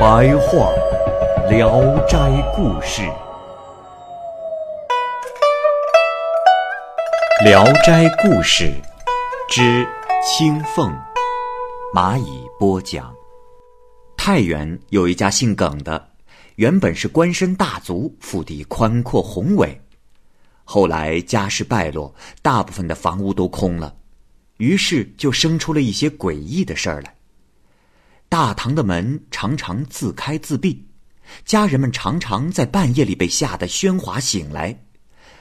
白话《聊斋故事》，《聊斋故事》之青凤，蚂蚁播讲。太原有一家姓耿的，原本是官绅大族，腹地宽阔宏伟。后来家世败落，大部分的房屋都空了，于是就生出了一些诡异的事儿来。大堂的门常常自开自闭，家人们常常在半夜里被吓得喧哗醒来。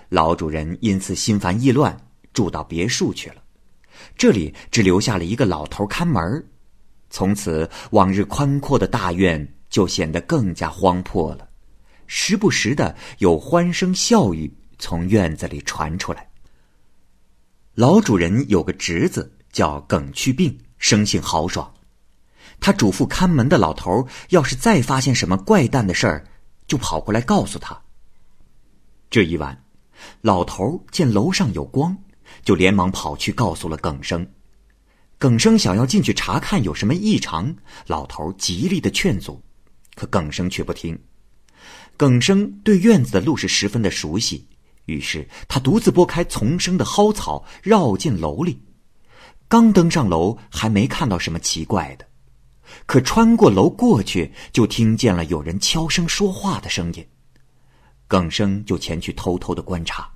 老主人因此心烦意乱，住到别墅去了。这里只留下了一个老头看门。从此，往日宽阔的大院就显得更加荒破了，时不时的有欢声笑语从院子里传出来。老主人有个侄子叫耿去病，生性豪爽。他嘱咐看门的老头，要是再发现什么怪诞的事儿，就跑过来告诉他。这一晚，老头见楼上有光，就连忙跑去告诉了耿生。耿生想要进去查看有什么异常，老头极力的劝阻，可耿生却不听。耿生对院子的路是十分的熟悉，于是他独自拨开丛生的蒿草，绕进楼里。刚登上楼，还没看到什么奇怪的，可穿过楼过去，就听见了有人悄声说话的声音。耿生就前去偷偷的观察。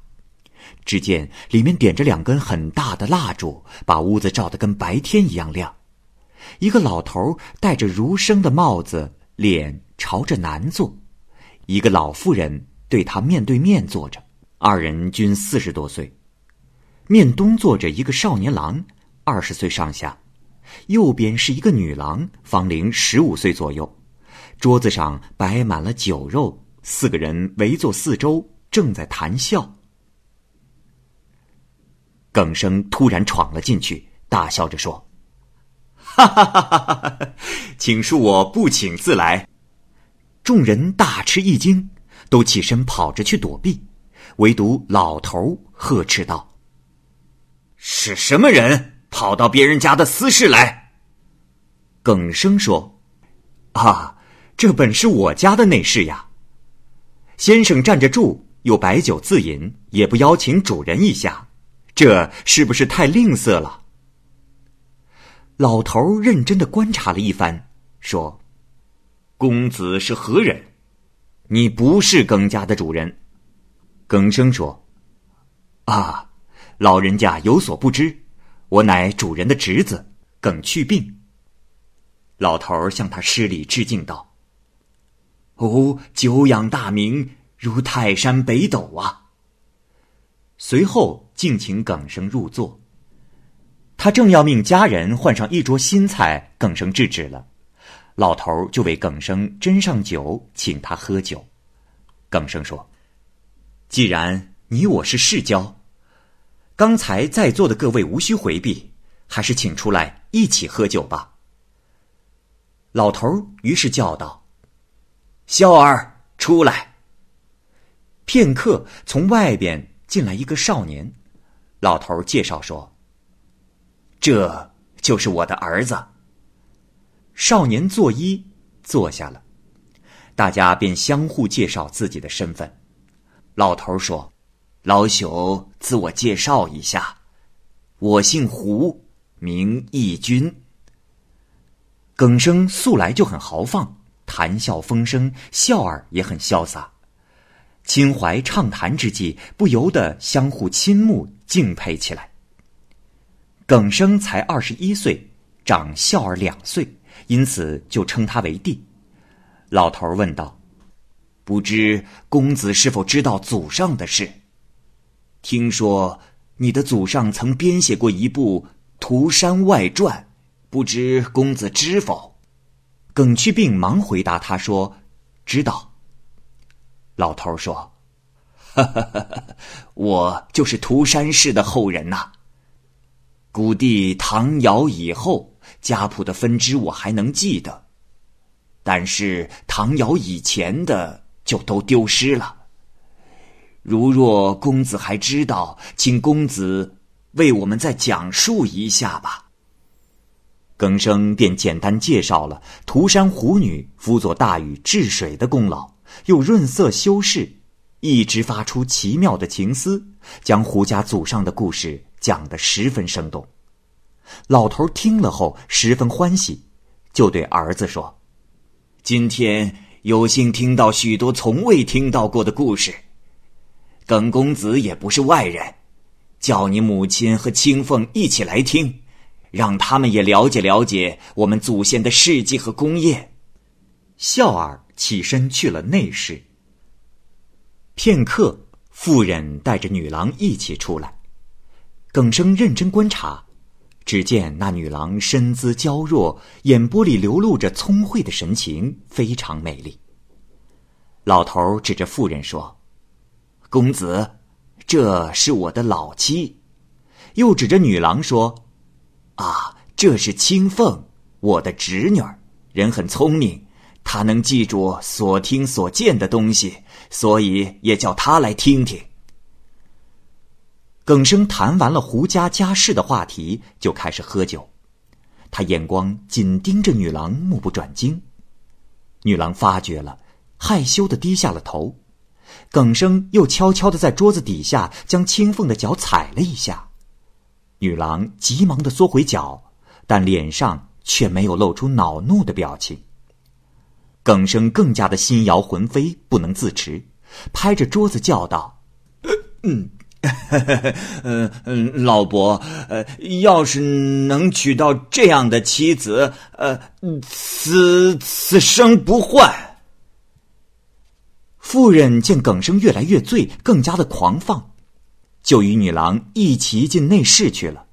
只见里面点着两根很大的蜡烛，把屋子照得跟白天一样亮。一个老头戴着儒生的帽子，脸朝着南坐；一个老妇人对他面对面坐着，二人均四十多岁。面东坐着一个少年郎，二十岁上下；右边是一个女郎，方龄十五岁左右。桌子上摆满了酒肉，四个人围坐四周，正在谈笑。耿生突然闯了进去，大笑着说：“哈哈哈哈哈！请恕我不请自来。”众人大吃一惊，都起身跑着去躲避，唯独老头呵斥道：“是什么人跑到别人家的私事来？”耿生说：“啊，这本是我家的内室呀。先生站着住，又摆酒自饮，也不邀请主人一下。”这是不是太吝啬了？老头认真的观察了一番，说：“公子是何人？你不是耿家的主人。”耿生说：“啊，老人家有所不知，我乃主人的侄子耿去病。”老头儿向他施礼致敬道：“哦，久仰大名，如泰山北斗啊！”随后，敬请耿生入座。他正要命家人换上一桌新菜，耿生制止了。老头儿就为耿生斟上酒，请他喝酒。耿生说：“既然你我是世交，刚才在座的各位无需回避，还是请出来一起喝酒吧。”老头于是叫道：“孝儿，出来。”片刻，从外边。进来一个少年，老头介绍说：“这就是我的儿子。”少年作揖坐下了，大家便相互介绍自己的身份。老头说：“老朽自我介绍一下，我姓胡，名义军。”耿生素来就很豪放，谈笑风生，笑儿也很潇洒。心怀畅谈之际，不由得相互倾慕敬佩起来。耿生才二十一岁，长孝儿两岁，因此就称他为弟。老头问道：“不知公子是否知道祖上的事？听说你的祖上曾编写过一部《涂山外传，不知公子知否？”耿去病忙回答他说：“知道。” 老头说：“哈哈哈哈我就是涂山氏的后人呐。古帝唐尧以后，家谱的分支我还能记得，但是唐尧以前的就都丢失了。如若公子还知道，请公子为我们再讲述一下吧。”耿生便简单介绍了涂山虎女辅佐大禹治水的功劳。又润色修饰，一直发出奇妙的情思，将胡家祖上的故事讲得十分生动。老头听了后十分欢喜，就对儿子说：“今天有幸听到许多从未听到过的故事，耿公子也不是外人，叫你母亲和青凤一起来听，让他们也了解了解我们祖先的事迹和功业。”笑儿。起身去了内室。片刻，妇人带着女郎一起出来。耿生认真观察，只见那女郎身姿娇弱，眼波里流露着聪慧的神情，非常美丽。老头指着妇人说：“公子，这是我的老妻。”又指着女郎说：“啊，这是青凤，我的侄女儿，人很聪明。”她能记住所听所见的东西，所以也叫她来听听。耿生谈完了胡家家事的话题，就开始喝酒。他眼光紧盯着女郎，目不转睛。女郎发觉了，害羞的低下了头。耿生又悄悄的在桌子底下将青凤的脚踩了一下。女郎急忙的缩回脚，但脸上却没有露出恼怒的表情。耿生更加的心摇魂飞，不能自持，拍着桌子叫道：“嗯，嗯嗯，老伯，呃，要是能娶到这样的妻子，呃，此此生不换。”妇人见耿生越来越醉，更加的狂放，就与女郎一齐进内室去了。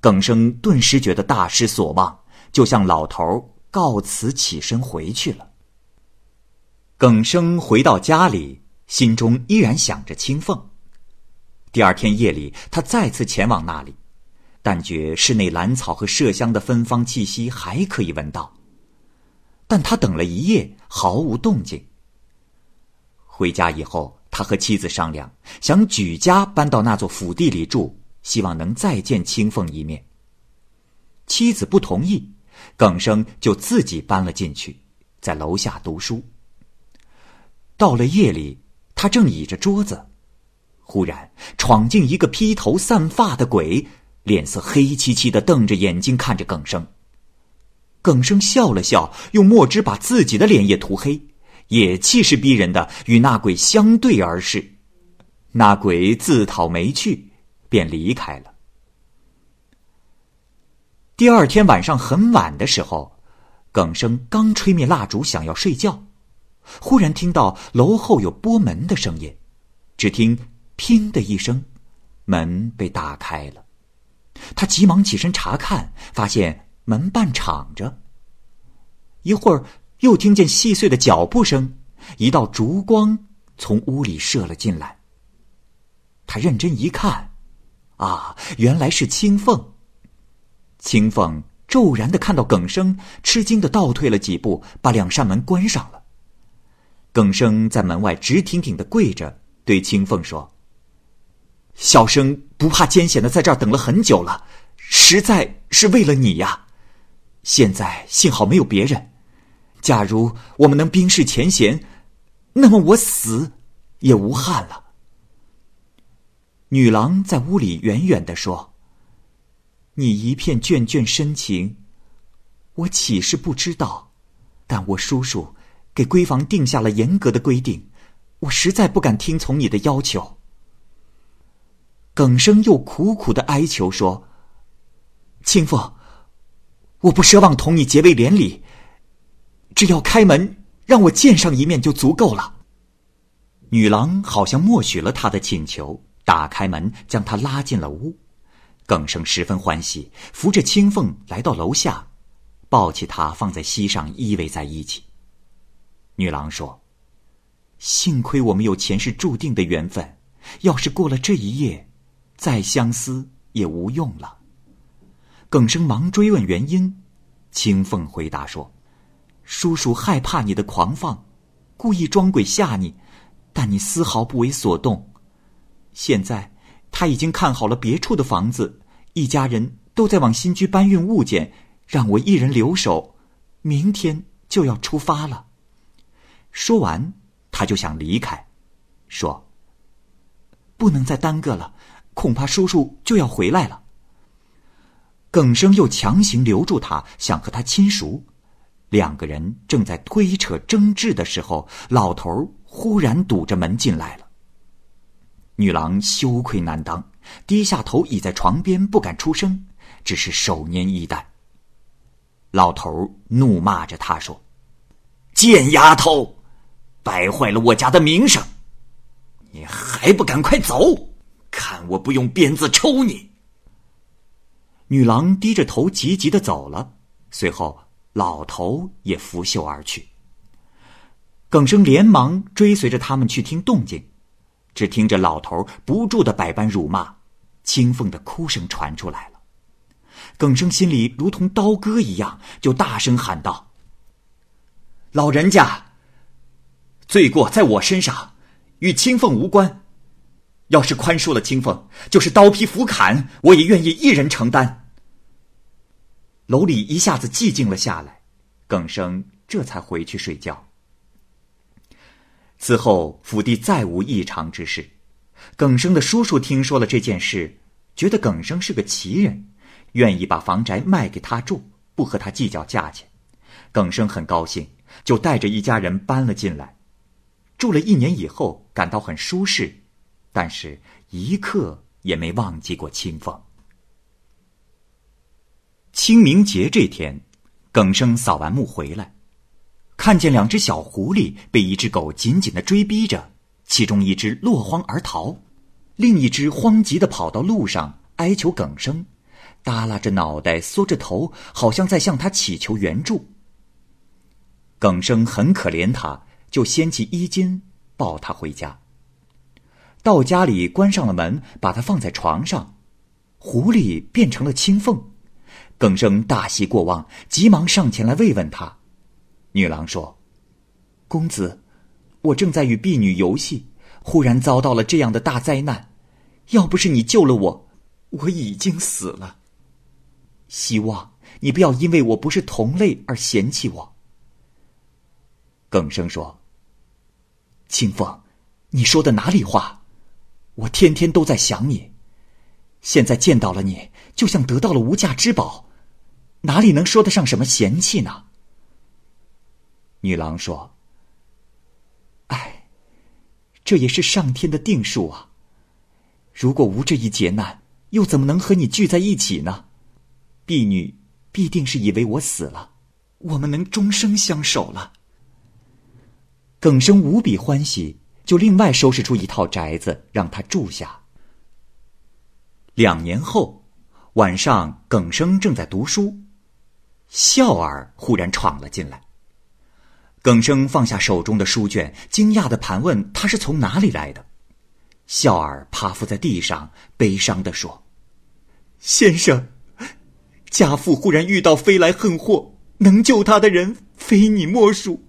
耿生顿时觉得大失所望，就向老头告辞，起身回去了。耿生回到家里，心中依然想着青凤。第二天夜里，他再次前往那里，但觉室内兰草和麝香的芬芳气息还可以闻到。但他等了一夜，毫无动静。回家以后，他和妻子商量，想举家搬到那座府地里住，希望能再见青凤一面。妻子不同意，耿生就自己搬了进去，在楼下读书。到了夜里，他正倚着桌子，忽然闯进一个披头散发的鬼，脸色黑漆漆的，瞪着眼睛看着耿生。耿生笑了笑，用墨汁把自己的脸也涂黑，也气势逼人的与那鬼相对而视。那鬼自讨没趣，便离开了。第二天晚上很晚的时候，耿生刚吹灭蜡烛，想要睡觉。忽然听到楼后有拨门的声音，只听“砰”的一声，门被打开了。他急忙起身查看，发现门半敞着。一会儿又听见细碎的脚步声，一道烛光从屋里射了进来。他认真一看，啊，原来是青凤。青凤骤然的看到耿生，吃惊的倒退了几步，把两扇门关上了。耿生在门外直挺挺的跪着，对青凤说：“小生不怕艰险的在这儿等了很久了，实在是为了你呀。现在幸好没有别人，假如我们能冰释前嫌，那么我死也无憾了。”女郎在屋里远远的说：“你一片眷眷深情，我岂是不知道？但我叔叔。”给闺房定下了严格的规定，我实在不敢听从你的要求。耿生又苦苦的哀求说：“清风，我不奢望同你结为连理，只要开门让我见上一面就足够了。”女郎好像默许了他的请求，打开门将他拉进了屋。耿生十分欢喜，扶着青凤来到楼下，抱起她放在膝上依偎在一起。女郎说：“幸亏我们有前世注定的缘分，要是过了这一夜，再相思也无用了。”耿生忙追问原因，青凤回答说：“叔叔害怕你的狂放，故意装鬼吓你，但你丝毫不为所动。现在。”他已经看好了别处的房子，一家人都在往新居搬运物件，让我一人留守，明天就要出发了。说完，他就想离开，说：“不能再耽搁了，恐怕叔叔就要回来了。”耿生又强行留住他，想和他亲熟。两个人正在推扯争执的时候，老头忽然堵着门进来了。女郎羞愧难当，低下头倚在床边，不敢出声，只是手拈衣带。老头怒骂着她说：“贱丫头，败坏了我家的名声，你还不赶快走！看我不用鞭子抽你！”女郎低着头急急的走了，随后老头也拂袖而去。耿生连忙追随着他们去听动静。只听着老头不住的百般辱骂，青凤的哭声传出来了。耿生心里如同刀割一样，就大声喊道：“老人家，罪过在我身上，与青凤无关。要是宽恕了青凤，就是刀劈斧砍，我也愿意一人承担。”楼里一下子寂静了下来，耿生这才回去睡觉。此后，府地再无异常之事。耿生的叔叔听说了这件事，觉得耿生是个奇人，愿意把房宅卖给他住，不和他计较价钱。耿生很高兴，就带着一家人搬了进来。住了一年以后，感到很舒适，但是一刻也没忘记过清风。清明节这天，耿生扫完墓回来。看见两只小狐狸被一只狗紧紧的追逼着，其中一只落荒而逃，另一只慌急的跑到路上哀求耿生，耷拉着脑袋，缩着头，好像在向他乞求援助。耿生很可怜他，就掀起衣襟抱他回家。到家里关上了门，把他放在床上，狐狸变成了青凤。耿生大喜过望，急忙上前来慰问他。女郎说：“公子，我正在与婢女游戏，忽然遭到了这样的大灾难。要不是你救了我，我已经死了。希望你不要因为我不是同类而嫌弃我。”耿生说：“清风，你说的哪里话？我天天都在想你，现在见到了你，就像得到了无价之宝，哪里能说得上什么嫌弃呢？”女郎说：“哎，这也是上天的定数啊！如果无这一劫难，又怎么能和你聚在一起呢？婢女必定是以为我死了，我们能终生相守了。”耿生无比欢喜，就另外收拾出一套宅子让他住下。两年后，晚上，耿生正在读书，笑儿忽然闯了进来。耿生放下手中的书卷，惊讶的盘问：“他是从哪里来的？”笑儿趴伏在地上，悲伤的说：“先生，家父忽然遇到飞来横祸，能救他的人非你莫属。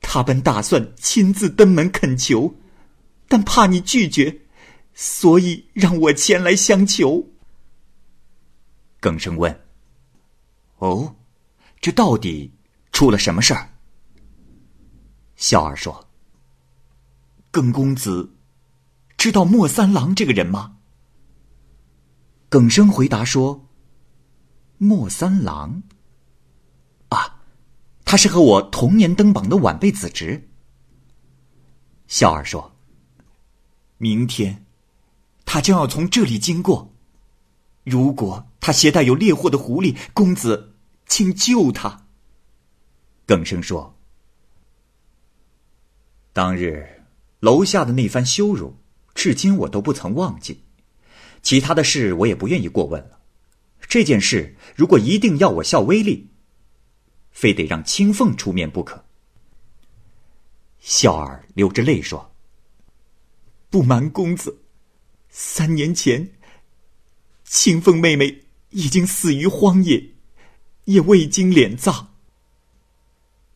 他本打算亲自登门恳求，但怕你拒绝，所以让我前来相求。”耿生问：“哦，这到底出了什么事儿？”笑儿说：“耿公子，知道莫三郎这个人吗？”耿生回答说：“莫三郎，啊，他是和我同年登榜的晚辈子侄。”笑儿说：“明天，他将要从这里经过，如果他携带有猎获的狐狸，公子，请救他。”耿生说。当日楼下的那番羞辱，至今我都不曾忘记。其他的事我也不愿意过问了。这件事如果一定要我效威力，非得让青凤出面不可。笑儿流着泪说：“不瞒公子，三年前，青凤妹妹已经死于荒野，也未经殓葬。”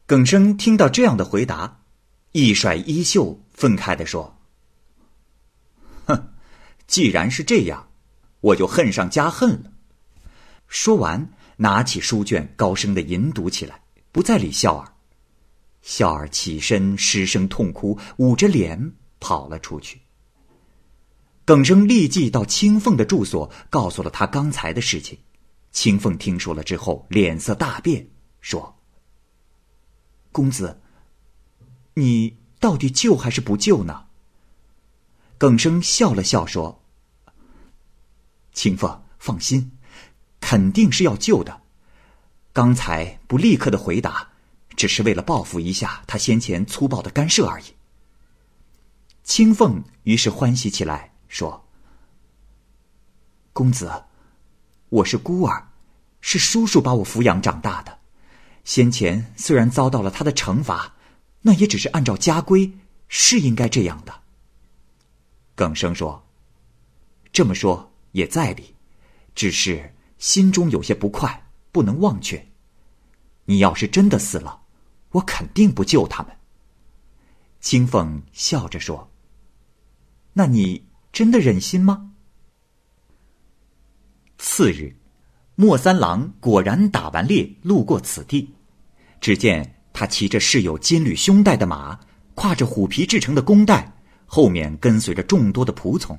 耿生听到这样的回答，一甩衣袖，愤慨的说：“哼，既然是这样，我就恨上加恨了。”说完，拿起书卷，高声的吟读起来，不再理笑儿。笑儿起身失声痛哭，捂着脸跑了出去。耿生立即到青凤的住所，告诉了他刚才的事情。青凤听说了之后，脸色大变，说：“公子，你到底救还是不救呢？”耿生笑了笑说：“青凤，放心，肯定是要救的。刚才不立刻的回答。”只是为了报复一下他先前粗暴的干涉而已。青凤于是欢喜起来，说：“公子，我是孤儿，是叔叔把我抚养长大的。先前虽然遭到了他的惩罚，那也只是按照家规，是应该这样的。”耿生说：“这么说也在理，只是心中有些不快，不能忘却。你要是真的死了。”我肯定不救他们。青凤笑着说：“那你真的忍心吗？”次日，莫三郎果然打完猎，路过此地。只见他骑着饰有金缕胸带的马，挎着虎皮制成的弓袋，后面跟随着众多的仆从。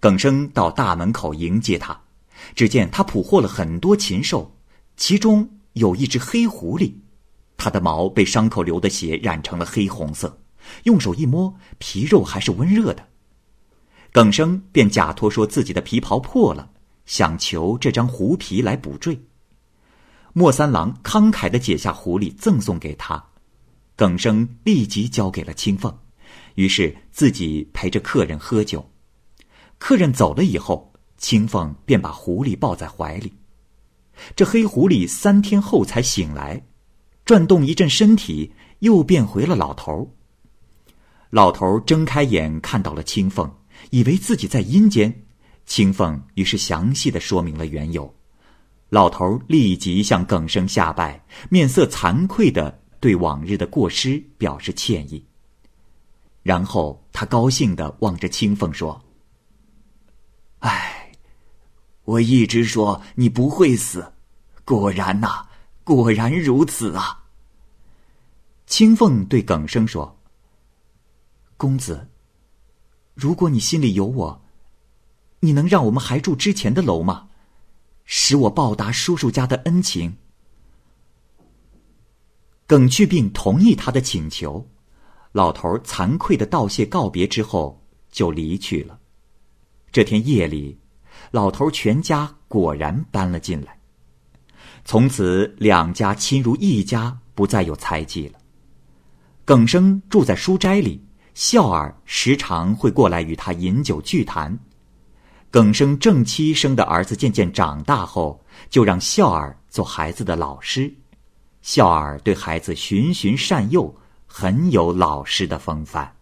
耿生到大门口迎接他，只见他捕获了很多禽兽，其中有一只黑狐狸。它的毛被伤口流的血染成了黑红色，用手一摸，皮肉还是温热的。耿生便假托说自己的皮袍破了，想求这张狐皮来补缀。莫三郎慷慨的解下狐狸赠送给他，耿生立即交给了青凤，于是自己陪着客人喝酒。客人走了以后，青凤便把狐狸抱在怀里。这黑狐狸三天后才醒来。转动一阵身体，又变回了老头。老头睁开眼，看到了青凤，以为自己在阴间。青凤于是详细的说明了缘由。老头立即向耿生下拜，面色惭愧的对往日的过失表示歉意。然后他高兴的望着青凤说：“哎，我一直说你不会死，果然呐。”果然如此啊！青凤对耿生说：“公子，如果你心里有我，你能让我们还住之前的楼吗？使我报答叔叔家的恩情。”耿去病同意他的请求，老头惭愧的道谢告别之后就离去了。这天夜里，老头全家果然搬了进来。从此，两家亲如一家，不再有猜忌了。耿生住在书斋里，笑儿时常会过来与他饮酒聚谈。耿生正妻生的儿子渐渐长大后，就让孝儿做孩子的老师。孝儿对孩子循循善诱，很有老师的风范。